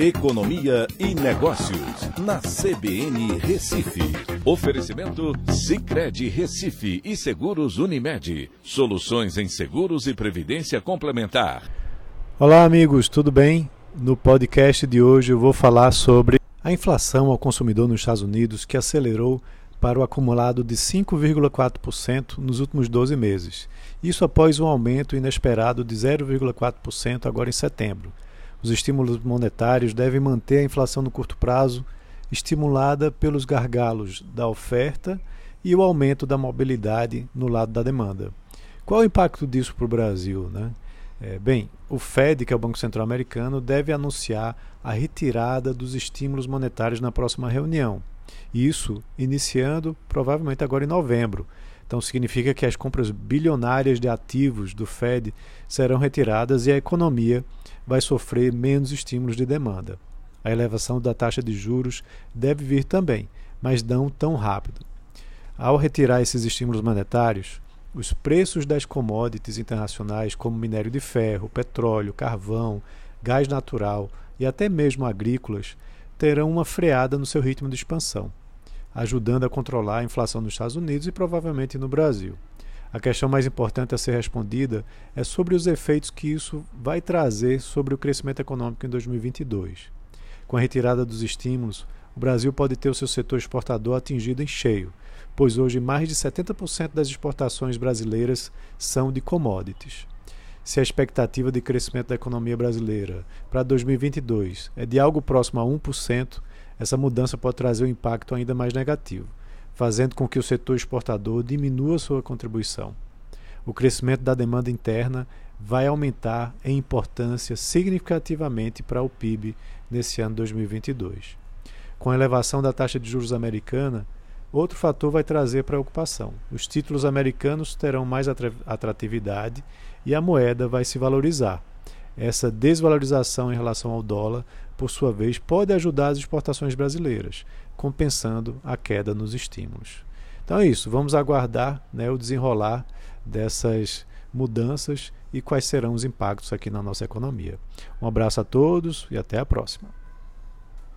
Economia e Negócios, na CBN Recife. Oferecimento Cicred Recife e Seguros Unimed. Soluções em seguros e previdência complementar. Olá, amigos, tudo bem? No podcast de hoje eu vou falar sobre a inflação ao consumidor nos Estados Unidos que acelerou para o acumulado de 5,4% nos últimos 12 meses. Isso após um aumento inesperado de 0,4% agora em setembro. Os estímulos monetários devem manter a inflação no curto prazo estimulada pelos gargalos da oferta e o aumento da mobilidade no lado da demanda. Qual o impacto disso para o Brasil? Né? É, bem, o Fed, que é o Banco Central Americano, deve anunciar a retirada dos estímulos monetários na próxima reunião. Isso iniciando provavelmente agora em novembro. Então significa que as compras bilionárias de ativos do Fed serão retiradas e a economia vai sofrer menos estímulos de demanda. A elevação da taxa de juros deve vir também, mas não tão rápido. Ao retirar esses estímulos monetários, os preços das commodities internacionais, como minério de ferro, petróleo, carvão, gás natural e até mesmo agrícolas, terão uma freada no seu ritmo de expansão, ajudando a controlar a inflação nos Estados Unidos e provavelmente no Brasil. A questão mais importante a ser respondida é sobre os efeitos que isso vai trazer sobre o crescimento econômico em 2022. Com a retirada dos estímulos, o Brasil pode ter o seu setor exportador atingido em cheio, pois hoje mais de 70% das exportações brasileiras são de commodities. Se a expectativa de crescimento da economia brasileira para 2022 é de algo próximo a 1%, essa mudança pode trazer um impacto ainda mais negativo fazendo com que o setor exportador diminua sua contribuição. O crescimento da demanda interna vai aumentar em importância significativamente para o PIB nesse ano 2022. Com a elevação da taxa de juros americana, outro fator vai trazer preocupação. Os títulos americanos terão mais atratividade e a moeda vai se valorizar. Essa desvalorização em relação ao dólar, por sua vez, pode ajudar as exportações brasileiras, compensando a queda nos estímulos. Então é isso, vamos aguardar né, o desenrolar dessas mudanças e quais serão os impactos aqui na nossa economia. Um abraço a todos e até a próxima.